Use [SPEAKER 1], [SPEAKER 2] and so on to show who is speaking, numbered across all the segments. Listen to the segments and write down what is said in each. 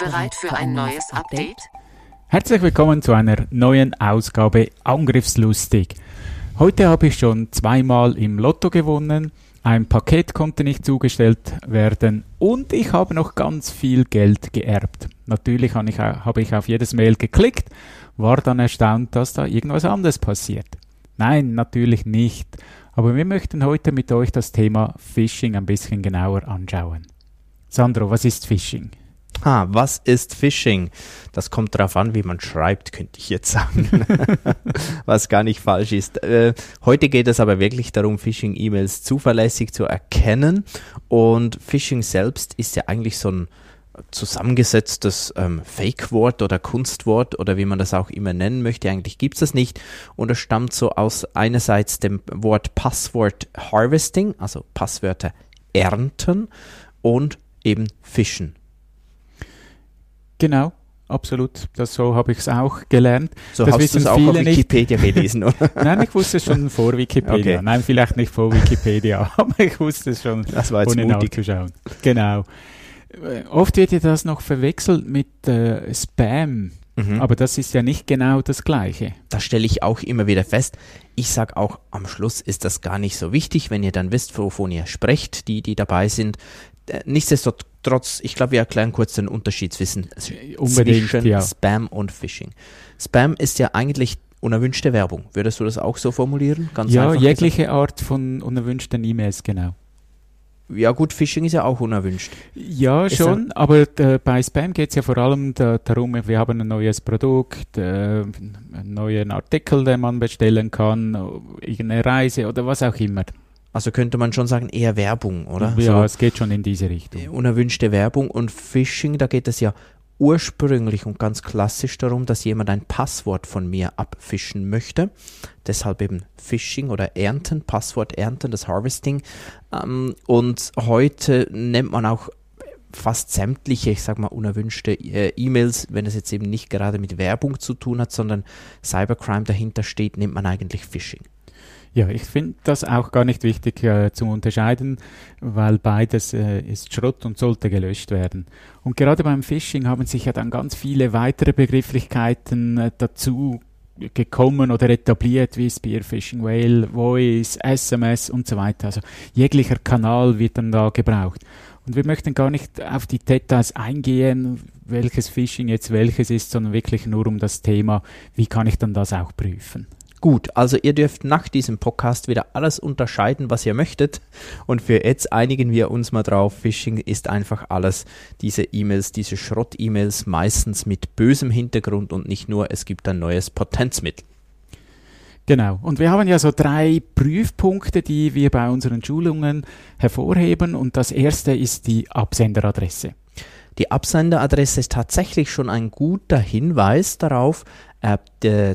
[SPEAKER 1] Bereit für ein neues Update?
[SPEAKER 2] Herzlich willkommen zu einer neuen Ausgabe Angriffslustig. Heute habe ich schon zweimal im Lotto gewonnen, ein Paket konnte nicht zugestellt werden und ich habe noch ganz viel Geld geerbt. Natürlich habe ich, auf jedes Mail geklickt, war dann erstaunt, dass da irgendwas anderes passiert. Nein, natürlich nicht. Aber wir möchten heute mit euch das Thema Phishing ein bisschen genauer anschauen. Sandro, was ist Phishing?
[SPEAKER 3] Ah, was ist Phishing? Das kommt darauf an, wie man schreibt, könnte ich jetzt sagen. was gar nicht falsch ist. Äh, heute geht es aber wirklich darum, Phishing-E-Mails zuverlässig zu erkennen. Und Phishing selbst ist ja eigentlich so ein zusammengesetztes ähm, Fake-Wort oder Kunstwort oder wie man das auch immer nennen möchte. Eigentlich gibt es das nicht. Und es stammt so aus einerseits dem Wort Passwort Harvesting, also Passwörter ernten und eben fischen.
[SPEAKER 2] Genau, absolut. Das, so habe ich es auch gelernt.
[SPEAKER 3] So
[SPEAKER 2] das
[SPEAKER 3] hast du es auch auf Wikipedia
[SPEAKER 2] nicht.
[SPEAKER 3] gelesen, oder?
[SPEAKER 2] Nein, ich wusste es schon vor Wikipedia.
[SPEAKER 3] Okay.
[SPEAKER 2] Nein, vielleicht nicht vor Wikipedia, aber ich wusste es schon,
[SPEAKER 3] Das war jetzt
[SPEAKER 2] ohne
[SPEAKER 3] mutig.
[SPEAKER 2] nachzuschauen. Genau. Äh, Oft wird ja das noch verwechselt mit äh, Spam,
[SPEAKER 3] Mhm.
[SPEAKER 2] aber das ist ja nicht genau das Gleiche.
[SPEAKER 3] Das stelle ich auch immer wieder fest. Ich sage auch, am Schluss ist das gar nicht so wichtig, wenn ihr dann wisst, wovon ihr sprecht, die, die dabei sind. Äh, Nichtsdestotrotz, ich glaube, wir erklären kurz den Unterschied zwischen,
[SPEAKER 2] unbedingt,
[SPEAKER 3] zwischen
[SPEAKER 2] ja.
[SPEAKER 3] Spam und Phishing. Spam ist ja eigentlich unerwünschte Werbung. Würdest du das auch so formulieren? Ganz
[SPEAKER 2] ja, jegliche Art von unerwünschten E-Mails, genau.
[SPEAKER 3] gesagt? Ja gut, Phishing ist ja auch unerwünscht.
[SPEAKER 2] Ja,
[SPEAKER 3] Ist
[SPEAKER 2] schon, aber äh, bei Spam geht es ja vor allem da, darum, wir haben ein neues Produkt, äh, einen neuen Artikel, den man bestellen kann, irgendeine Reise oder was auch immer.
[SPEAKER 3] Also könnte man schon sagen, eher Werbung, oder?
[SPEAKER 2] Ja,
[SPEAKER 3] So,
[SPEAKER 2] es geht schon in diese Richtung.
[SPEAKER 3] äh, unerwünschte Werbung und Phishing, da geht es ja ursprünglich und ganz klassisch darum, dass jemand ein Passwort von mir abfischen möchte. Deshalb eben Phishing oder Ernten, Passwort Ernten, das Harvesting. Ähm, und heute nennt man auch fast sämtliche, ich sag mal, unerwünschte äh, E-Mails, wenn es jetzt eben nicht gerade mit Werbung zu tun hat, sondern Cybercrime dahinter steht, nennt man eigentlich Phishing.
[SPEAKER 2] Ja, ich finde das auch gar nicht wichtig äh, zu unterscheiden, weil beides äh, ist Schrott und sollte gelöscht werden. Und gerade beim Phishing haben sich ja dann ganz viele weitere Begrifflichkeiten äh, dazu gekommen oder etabliert, wie Spearphishing, Whale, Voice, SMS und so weiter. Also jeglicher Kanal wird dann da gebraucht. Und wir möchten gar nicht auf die Details eingehen, welches Phishing jetzt welches ist, sondern wirklich nur um das Thema, wie kann ich dann das auch prüfen.
[SPEAKER 3] Gut, also ihr dürft nach diesem Podcast wieder alles unterscheiden, was ihr möchtet. Und für jetzt einigen wir uns mal drauf. Phishing ist einfach alles diese E-Mails, diese Schrott-E-Mails, meistens mit bösem Hintergrund und nicht nur, es gibt ein neues Potenzmittel.
[SPEAKER 2] Genau. Und wir haben ja so drei Prüfpunkte, die wir bei unseren Schulungen hervorheben. Und das erste ist die Absenderadresse.
[SPEAKER 3] Die Absenderadresse ist tatsächlich schon ein guter Hinweis darauf, äh,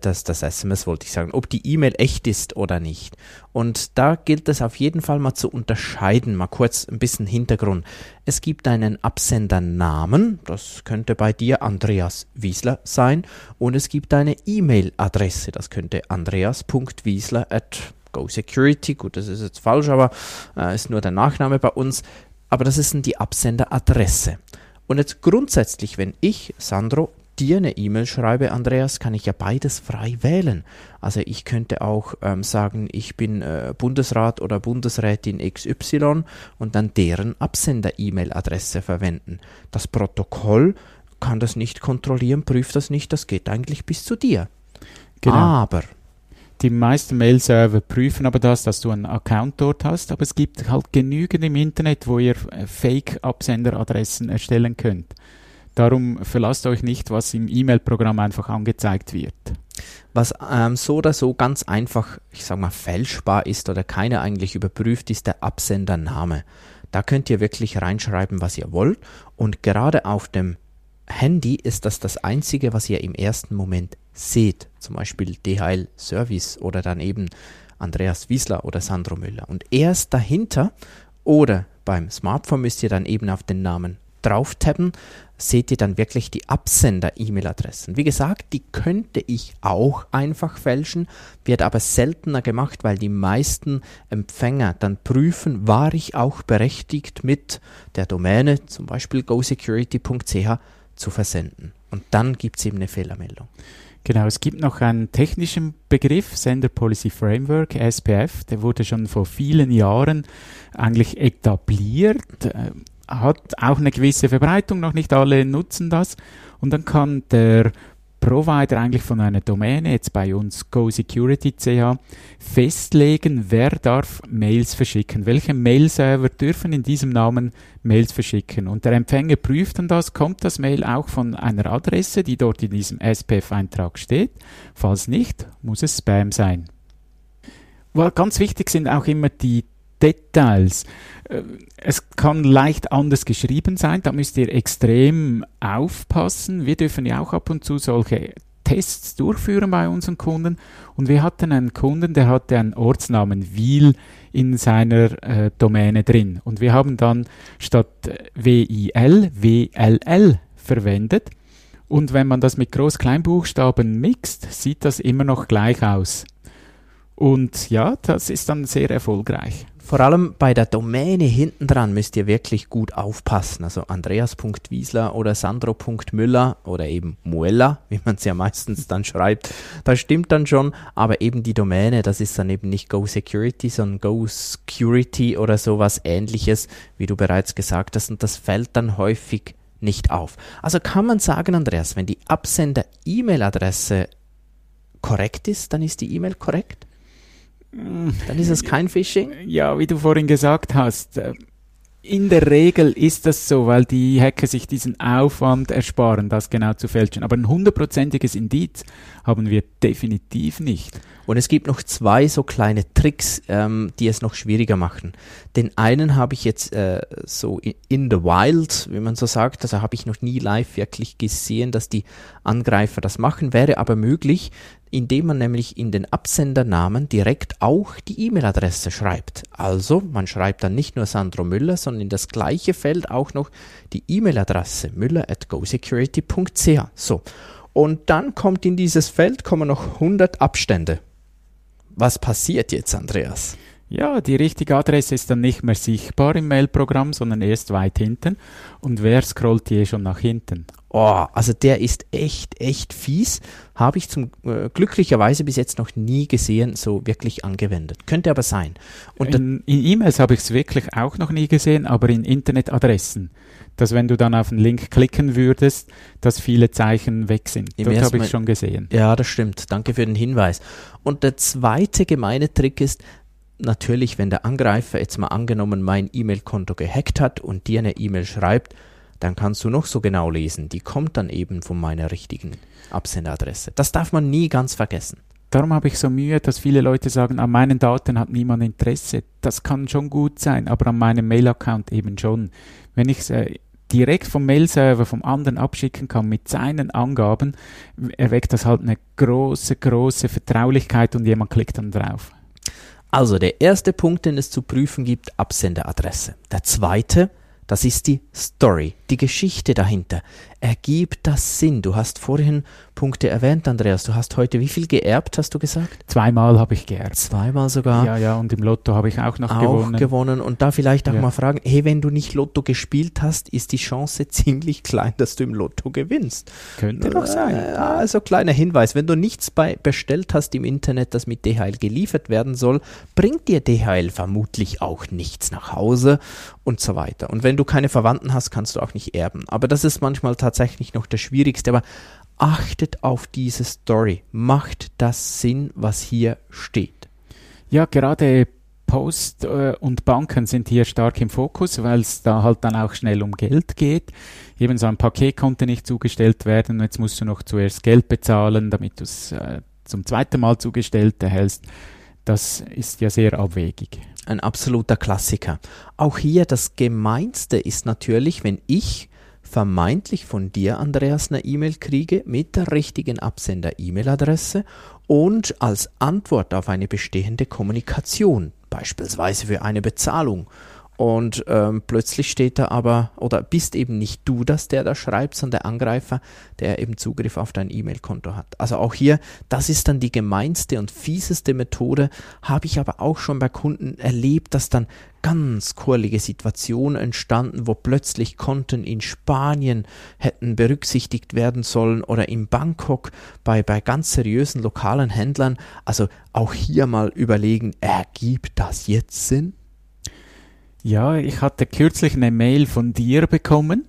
[SPEAKER 3] dass das SMS wollte ich sagen, ob die E-Mail echt ist oder nicht. Und da gilt es auf jeden Fall mal zu unterscheiden. Mal kurz ein bisschen Hintergrund. Es gibt einen Absendernamen, das könnte bei dir Andreas Wiesler sein, und es gibt eine E-Mail-Adresse, das könnte andreas.wiesler at GoSecurity, gut, das ist jetzt falsch, aber äh, ist nur der Nachname bei uns. Aber das ist die Absenderadresse. Und jetzt grundsätzlich, wenn ich, Sandro, dir eine E-Mail schreibe, Andreas, kann ich ja beides frei wählen. Also ich könnte auch ähm, sagen, ich bin äh, Bundesrat oder Bundesrätin XY und dann deren Absender-E-Mail-Adresse verwenden. Das Protokoll kann das nicht kontrollieren, prüft das nicht, das geht eigentlich bis zu dir.
[SPEAKER 2] Genau.
[SPEAKER 3] Aber
[SPEAKER 2] Die meisten Mail-Server prüfen aber das, dass du einen Account dort hast, aber es gibt halt genügend im Internet, wo ihr äh, Fake-Absenderadressen erstellen könnt. Darum verlasst euch nicht, was im E-Mail-Programm einfach angezeigt wird.
[SPEAKER 3] Was ähm, so oder so ganz einfach, ich sag mal, fälschbar ist oder keiner eigentlich überprüft, ist der Absendername. Da könnt ihr wirklich reinschreiben, was ihr wollt. Und gerade auf dem Handy ist das das Einzige, was ihr im ersten Moment seht. Zum Beispiel DHL Service oder dann eben Andreas Wiesler oder Sandro Müller. Und erst dahinter oder beim Smartphone müsst ihr dann eben auf den Namen drauf tappen, seht ihr dann wirklich die Absender-E-Mail-Adressen. Wie gesagt, die könnte ich auch einfach fälschen, wird aber seltener gemacht, weil die meisten Empfänger dann prüfen, war ich auch berechtigt mit der Domäne, zum Beispiel gosecurity.ch, zu versenden. Und dann gibt es eben eine Fehlermeldung.
[SPEAKER 2] Genau, es gibt noch einen technischen Begriff, Sender Policy Framework, SPF, der wurde schon vor vielen Jahren eigentlich etabliert, hat auch eine gewisse Verbreitung, noch nicht alle nutzen das. Und dann kann der Provider eigentlich von einer Domäne, jetzt bei uns GoSecurity.ch, festlegen, wer darf Mails verschicken, welche Mail-Server dürfen in diesem Namen Mails verschicken. Und der Empfänger prüft dann das, kommt das Mail auch von einer Adresse, die dort in diesem SPF-Eintrag steht. Falls nicht, muss es Spam sein. Well, ganz wichtig sind auch immer die Details. Äh, es kann leicht anders geschrieben sein, da müsst ihr extrem aufpassen. Wir dürfen ja auch ab und zu solche Tests durchführen bei unseren Kunden. Und wir hatten einen Kunden, der hatte einen Ortsnamen Wiel in seiner äh, Domäne drin. Und wir haben dann statt WIL WLL verwendet. Und wenn man das mit Groß-Kleinbuchstaben mixt, sieht das immer noch gleich aus. Und ja, das ist dann sehr erfolgreich.
[SPEAKER 3] Vor allem bei der Domäne hinten dran müsst ihr wirklich gut aufpassen. Also Andreas.wiesler oder Sandro.müller oder eben Muella, wie man es ja meistens dann schreibt. Das stimmt dann schon, aber eben die Domäne, das ist dann eben nicht Go Security, sondern Go Security oder sowas ähnliches, wie du bereits gesagt hast. Und das fällt dann häufig nicht auf. Also kann man sagen, Andreas, wenn die Absender-E-Mail-Adresse korrekt ist, dann ist die E-Mail korrekt? Dann ist es kein Phishing?
[SPEAKER 2] Ja, wie du vorhin gesagt hast, äh, in der Regel ist das so, weil die Hacker sich diesen Aufwand ersparen, das genau zu fälschen. Aber ein hundertprozentiges Indiz haben wir definitiv nicht.
[SPEAKER 3] Und es gibt noch zwei so kleine Tricks, ähm, die es noch schwieriger machen. Den einen habe ich jetzt äh, so in the wild, wie man so sagt, also habe ich noch nie live wirklich gesehen, dass die Angreifer das machen, wäre aber möglich, indem man nämlich in den Absendernamen direkt auch die E-Mail-Adresse schreibt. Also man schreibt dann nicht nur Sandro Müller, sondern in das gleiche Feld auch noch die E-Mail-Adresse müller at gosecurity.ch. So. Und dann kommt in dieses Feld kommen noch 100 Abstände. Was passiert jetzt, Andreas?
[SPEAKER 2] Ja, die richtige Adresse ist dann nicht mehr sichtbar im Mailprogramm, sondern erst weit hinten. Und wer scrollt je schon nach hinten?
[SPEAKER 3] Oh, also der ist echt, echt fies. Habe ich zum äh, glücklicherweise bis jetzt noch nie gesehen, so wirklich angewendet. Könnte aber sein.
[SPEAKER 2] Und in E-Mails e habe ich es wirklich auch noch nie gesehen, aber in Internetadressen. Dass wenn du dann auf den Link klicken würdest, dass viele Zeichen weg sind.
[SPEAKER 3] Im
[SPEAKER 2] Dort habe ich schon gesehen.
[SPEAKER 3] Ja, das stimmt. Danke für den Hinweis. Und der zweite gemeine Trick ist, natürlich, wenn der Angreifer jetzt mal angenommen mein E-Mail-Konto gehackt hat und dir eine E-Mail schreibt, dann kannst du noch so genau lesen. Die kommt dann eben von meiner richtigen Absenderadresse. Das darf man nie ganz vergessen.
[SPEAKER 2] Darum habe ich so Mühe, dass viele Leute sagen, an meinen Daten hat niemand Interesse. Das kann schon gut sein, aber an meinem Mail-Account eben schon. Wenn ich es äh, direkt vom Mail-Server vom anderen abschicken kann mit seinen Angaben, erweckt das halt eine große, große Vertraulichkeit und jemand klickt dann drauf.
[SPEAKER 3] Also der erste Punkt, den es zu prüfen gibt, Absenderadresse. Der zweite, das ist die Story, die Geschichte dahinter. Ergibt das Sinn? Du hast vorhin Punkte erwähnt, Andreas. Du hast heute wie viel geerbt, hast du gesagt?
[SPEAKER 2] Zweimal habe ich geerbt.
[SPEAKER 3] Zweimal sogar?
[SPEAKER 2] Ja, ja, und im Lotto habe ich auch noch
[SPEAKER 3] auch
[SPEAKER 2] gewonnen.
[SPEAKER 3] gewonnen. Und da vielleicht auch ja. mal fragen, hey, wenn du nicht Lotto gespielt hast, ist die Chance ziemlich klein, dass du im Lotto gewinnst.
[SPEAKER 2] Könnte doch sein. Äh,
[SPEAKER 3] also kleiner Hinweis, wenn du nichts bei bestellt hast im Internet, das mit DHL geliefert werden soll, bringt dir DHL vermutlich auch nichts nach Hause und so weiter. Und wenn du keine Verwandten hast, kannst du auch nicht erben. Aber das ist manchmal tatsächlich noch das Schwierigste. Aber achtet auf diese Story. Macht das Sinn, was hier steht?
[SPEAKER 2] Ja, gerade Post äh, und Banken sind hier stark im Fokus, weil es da halt dann auch schnell um Geld geht. Eben so ein Paket konnte nicht zugestellt werden und jetzt musst du noch zuerst Geld bezahlen, damit du es äh, zum zweiten Mal zugestellt erhältst. das ist ja sehr abwegig.
[SPEAKER 3] Ein absoluter Klassiker. Auch hier das Gemeinste ist natürlich, wenn ich vermeintlich von dir, Andreas, eine E-Mail kriege mit der richtigen Absender-E-Mail-Adresse und als Antwort auf eine bestehende Kommunikation, beispielsweise für eine Bezahlung und ähm, plötzlich steht da aber, oder bist eben nicht du das, der da schreibt, sondern der Angreifer, der eben Zugriff auf dein E-Mail-Konto hat. Also auch hier, das ist dann die gemeinste und fieseste Methode, habe ich aber auch schon bei Kunden erlebt, dass dann ganz kurlige Situationen entstanden, wo plötzlich Konten in Spanien hätten berücksichtigt werden sollen oder in Bangkok bei, bei ganz seriösen lokalen Händlern. Also auch hier mal überlegen, ergibt das jetzt Sinn?
[SPEAKER 2] Ja, ich hatte kürzlich eine Mail von dir bekommen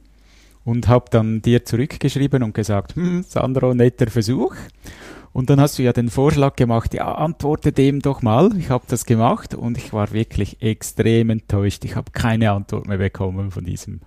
[SPEAKER 2] und habe dann dir zurückgeschrieben und gesagt, hm, Sandro, netter Versuch. Und dann hast du ja den Vorschlag gemacht, ja, antworte dem doch mal. Ich habe das gemacht und ich war wirklich extrem enttäuscht. Ich habe keine Antwort mehr bekommen von diesem.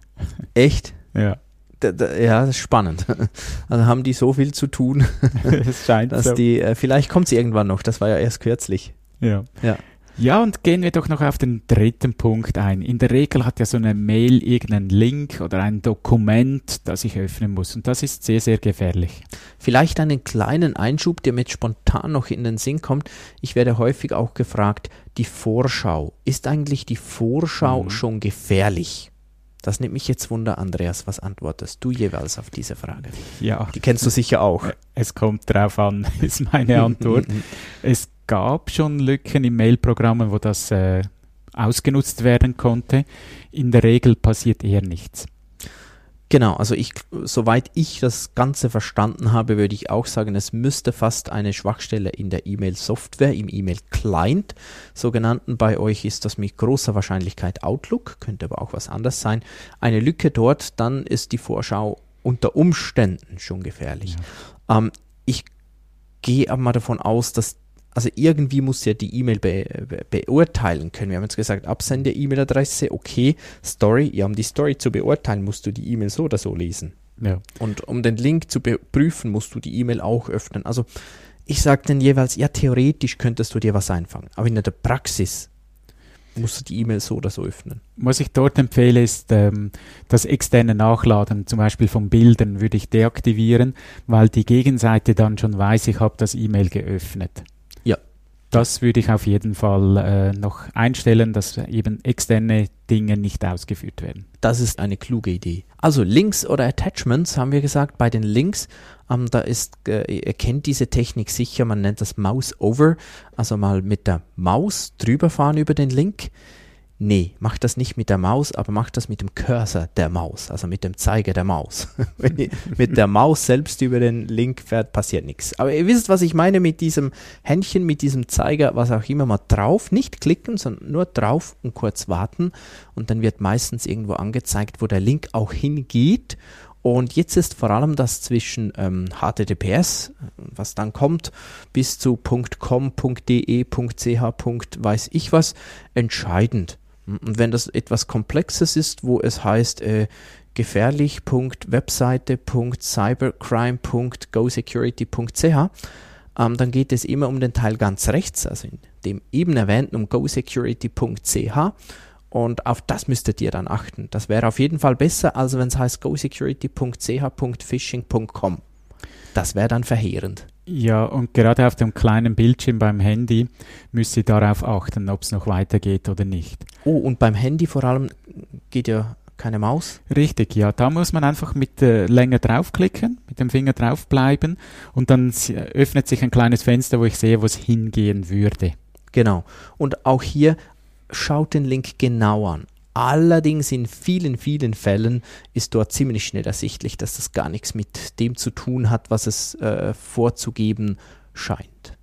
[SPEAKER 3] Echt?
[SPEAKER 2] Ja.
[SPEAKER 3] Da, da, ja, das ist spannend. Also haben die so viel zu tun,
[SPEAKER 2] Es scheint
[SPEAKER 3] dass
[SPEAKER 2] so.
[SPEAKER 3] die, äh, vielleicht kommt sie irgendwann noch, das war ja erst kürzlich.
[SPEAKER 2] Ja.
[SPEAKER 3] Ja.
[SPEAKER 2] Ja, und gehen wir doch noch auf den dritten Punkt ein. In der Regel hat ja so eine Mail irgendeinen Link oder ein Dokument, das ich öffnen muss. Und das ist sehr, sehr gefährlich.
[SPEAKER 3] Vielleicht einen kleinen Einschub, der mir jetzt spontan noch in den Sinn kommt. Ich werde häufig auch gefragt, die Vorschau. Ist eigentlich die Vorschau
[SPEAKER 2] Mhm.
[SPEAKER 3] schon gefährlich? Das nimmt mich jetzt Wunder, Andreas. Was antwortest du jeweils auf diese Frage?
[SPEAKER 2] Ja,
[SPEAKER 3] Die kennst du sicher auch.
[SPEAKER 2] es kommt drauf an, ist meine Antwort. es gab schon Lücken im Mailprogrammen, wo das äh, ausgenutzt werden konnte. In der Regel passiert eher nichts.
[SPEAKER 3] Genau, also ich, soweit ich das Ganze verstanden habe, würde ich auch sagen, es müsste fast eine Schwachstelle in der E-Mail-Software, im E-Mail-Client sogenannten, bei euch ist das mit großer Wahrscheinlichkeit Outlook, könnte aber auch was anderes sein, eine Lücke dort, dann ist die Vorschau unter Umständen schon gefährlich. Ähm, ich gehe aber mal davon aus, dass also irgendwie muss ja die E-Mail be be beurteilen können. Wir haben jetzt gesagt, Absender-E-Mail-Adresse, okay, Story, ja, um die Story zu beurteilen, musst du die E-Mail so oder so lesen.
[SPEAKER 2] Ja.
[SPEAKER 3] Und um den Link zu prüfen, musst du die E-Mail auch öffnen. Also ich sage dann jeweils, ja, theoretisch könntest du dir was einfangen, aber in der Praxis musst du die E-Mail so oder so öffnen.
[SPEAKER 2] Was ich dort empfehle, ist ähm, das externe Nachladen, zum Beispiel von Bildern, würde ich deaktivieren, weil die Gegenseite dann schon weiß, ich habe das E-Mail geöffnet. Das würde ich auf jeden Fall äh, noch einstellen, dass eben externe Dinge nicht ausgeführt werden.
[SPEAKER 3] Das ist eine kluge Idee. Also Links oder Attachments haben wir gesagt. Bei den Links, ähm, da ist, äh, ihr kennt diese Technik sicher, man nennt das Mouse Over. Also mal mit der Maus drüber fahren über den Link. Nee, macht das nicht mit der Maus, aber macht das mit dem Cursor der Maus, also mit dem Zeiger der Maus. Wenn ihr mit der Maus selbst über den Link fährt, passiert nichts. Aber ihr wisst, was ich meine mit diesem Händchen, mit diesem Zeiger, was auch immer mal drauf, nicht klicken, sondern nur drauf und kurz warten und dann wird meistens irgendwo angezeigt, wo der Link auch hingeht. Und jetzt ist vor allem das zwischen ähm, HTTPS, was dann kommt, bis zu .com, .de, .ch, weiß ich was, entscheidend. Und wenn das etwas Komplexes ist, wo es heißt äh, gefährlich.webseite.cybercrime.gosecurity.ch, ähm, dann geht es immer um den Teil ganz rechts, also in dem eben erwähnten um gosecurity.ch und auf das müsstet ihr dann achten. Das wäre auf jeden Fall besser, als wenn es heißt gosecurity.ch.phishing.com. Das wäre dann verheerend.
[SPEAKER 2] Ja, und gerade auf dem kleinen Bildschirm beim Handy müsst ihr darauf achten, ob es noch weitergeht oder nicht.
[SPEAKER 3] Oh, und beim Handy vor allem geht ja keine Maus.
[SPEAKER 2] Richtig, ja. Da muss man einfach mit äh, länger draufklicken, mit dem Finger draufbleiben und dann s- öffnet sich ein kleines Fenster, wo ich sehe, wo es hingehen würde.
[SPEAKER 3] Genau. Und auch hier schaut den Link genau an. Allerdings in vielen, vielen Fällen ist dort ziemlich schnell ersichtlich, dass das gar nichts mit dem zu tun hat, was es äh, vorzugeben scheint.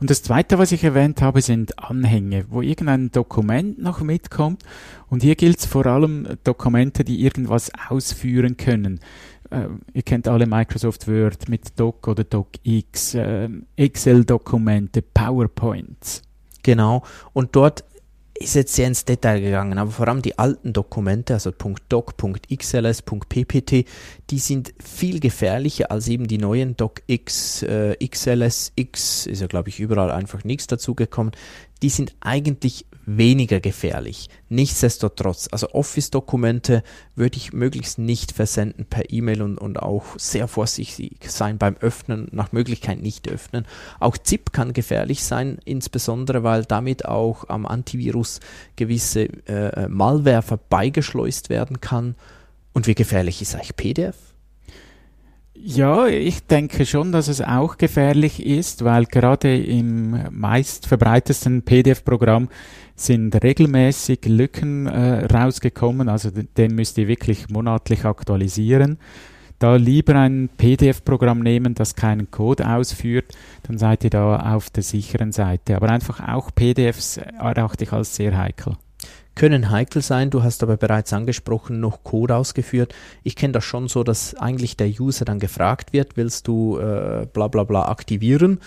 [SPEAKER 2] Und das Zweite, was ich erwähnt habe, sind Anhänge, wo irgendein Dokument noch mitkommt. Und hier gilt es vor allem Dokumente, die irgendwas ausführen können. Äh, ihr kennt alle Microsoft Word mit Doc oder DocX, äh, Excel-Dokumente, PowerPoints.
[SPEAKER 3] Genau. Und dort ist jetzt sehr ins Detail gegangen, aber vor allem die alten Dokumente, also .doc, .xls, .ppt, die sind viel gefährlicher als eben die neuen DocX, äh, XLS, X, ist ja glaube ich überall einfach nichts dazugekommen. Die sind eigentlich weniger gefährlich. Nichtsdestotrotz, also Office-Dokumente würde ich möglichst nicht versenden per E-Mail und, und auch sehr vorsichtig sein beim Öffnen, nach Möglichkeit nicht öffnen. Auch ZIP kann gefährlich sein, insbesondere weil damit auch am Antivirus gewisse äh, Malware vorbeigeschleust werden kann. Und wie gefährlich ist eigentlich PDF?
[SPEAKER 2] Ja, ich denke schon, dass es auch gefährlich ist, weil gerade im meist verbreitesten PDF-Programm sind regelmäßig Lücken äh, rausgekommen, also den müsst ihr wirklich monatlich aktualisieren. Da lieber ein PDF-Programm nehmen, das keinen Code ausführt, dann seid ihr da auf der sicheren Seite. Aber einfach auch PDFs erachte ich als sehr heikel
[SPEAKER 3] können heikel sein. Du hast aber bereits angesprochen, noch Code ausgeführt. Ich kenne das schon so, dass eigentlich der User dann gefragt wird, willst du äh, bla bla bla aktivieren?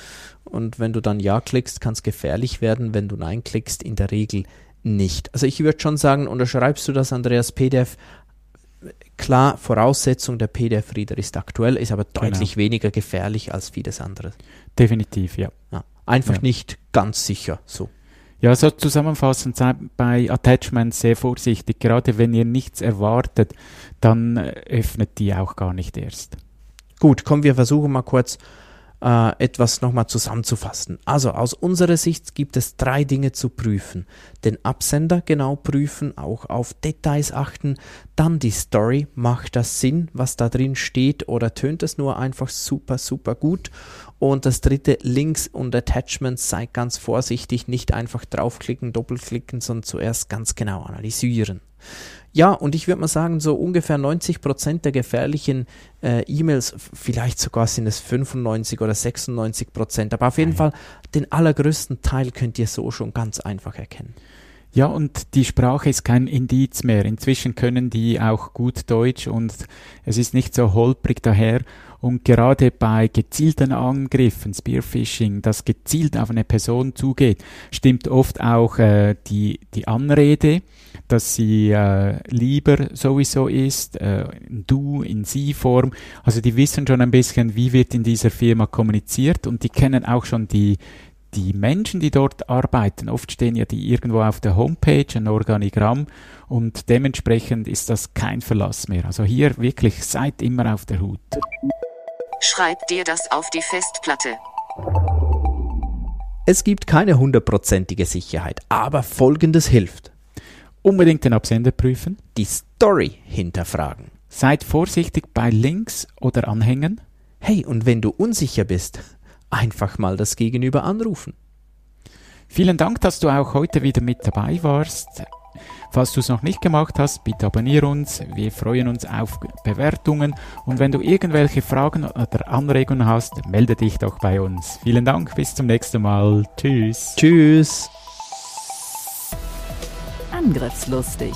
[SPEAKER 3] Und wenn du dann Ja klickst, kann es gefährlich werden. Wenn du Nein klickst, in der Regel nicht. Also ich würde schon sagen, unterschreibst du das, Andreas PDF? Klar, Voraussetzung, der PDF-Reader ist aktuell, ist aber genau. deutlich weniger gefährlich als vieles andere.
[SPEAKER 2] Definitiv, ja.
[SPEAKER 3] ja einfach ja. nicht ganz sicher so.
[SPEAKER 2] Ja, so zusammenfassend seid bei Attachments sehr vorsichtig. Gerade wenn ihr nichts erwartet, dann äh, öffnet die auch gar nicht erst.
[SPEAKER 3] Gut, kommen wir versuchen mal kurz äh, etwas nochmal zusammenzufassen. Also aus unserer Sicht gibt es drei Dinge zu prüfen. Den Absender genau prüfen, auch auf Details achten, dann die Story, macht das Sinn, was da drin steht oder tönt es nur einfach super, super gut und das dritte, Links und Attachments, seid ganz vorsichtig, nicht einfach draufklicken, doppelklicken, sondern zuerst ganz genau analysieren. Ja, und ich würde mal sagen, so ungefähr 90 Prozent der gefährlichen äh, E-Mails, vielleicht sogar sind es 95 oder 96%, Prozent, aber auf jeden Fall den allergrößten Teil könnt ihr so schon ganz einfach erkennen.
[SPEAKER 2] Ja, und die Sprache ist kein Indiz mehr. Inzwischen können die auch gut Deutsch und es ist nicht so holprig daher. Und gerade bei gezielten Angriffen, Spearfishing, das gezielt auf eine Person zugeht, stimmt oft auch äh, die, die Anrede, dass sie äh, lieber sowieso ist, äh, in Du, in Sie-Form. Also die wissen schon ein bisschen, wie wird in dieser Firma kommuniziert und die kennen auch schon die, die Menschen, die dort arbeiten, oft stehen ja die irgendwo auf der Homepage, ein Organigramm und dementsprechend ist das kein Verlass mehr. Also hier wirklich seid immer auf der Hut.
[SPEAKER 1] Schreib dir das auf die Festplatte.
[SPEAKER 3] Es gibt keine hundertprozentige Sicherheit, aber folgendes hilft.
[SPEAKER 2] Unbedingt den Absender prüfen.
[SPEAKER 3] Die Story hinterfragen.
[SPEAKER 2] Seid vorsichtig bei Links oder Anhängen.
[SPEAKER 3] Hey, und wenn du unsicher bist, einfach mal das Gegenüber anrufen.
[SPEAKER 2] Vielen Dank, dass du auch heute wieder mit dabei warst. Falls du es noch nicht gemacht hast, bitte abonniere uns. Wir freuen uns auf Bewertungen. Und wenn du irgendwelche Fragen oder Anregungen hast, melde dich doch bei uns. Vielen Dank, bis zum nächsten Mal. Tschüss.
[SPEAKER 3] Tschüss.
[SPEAKER 4] Angriffslustig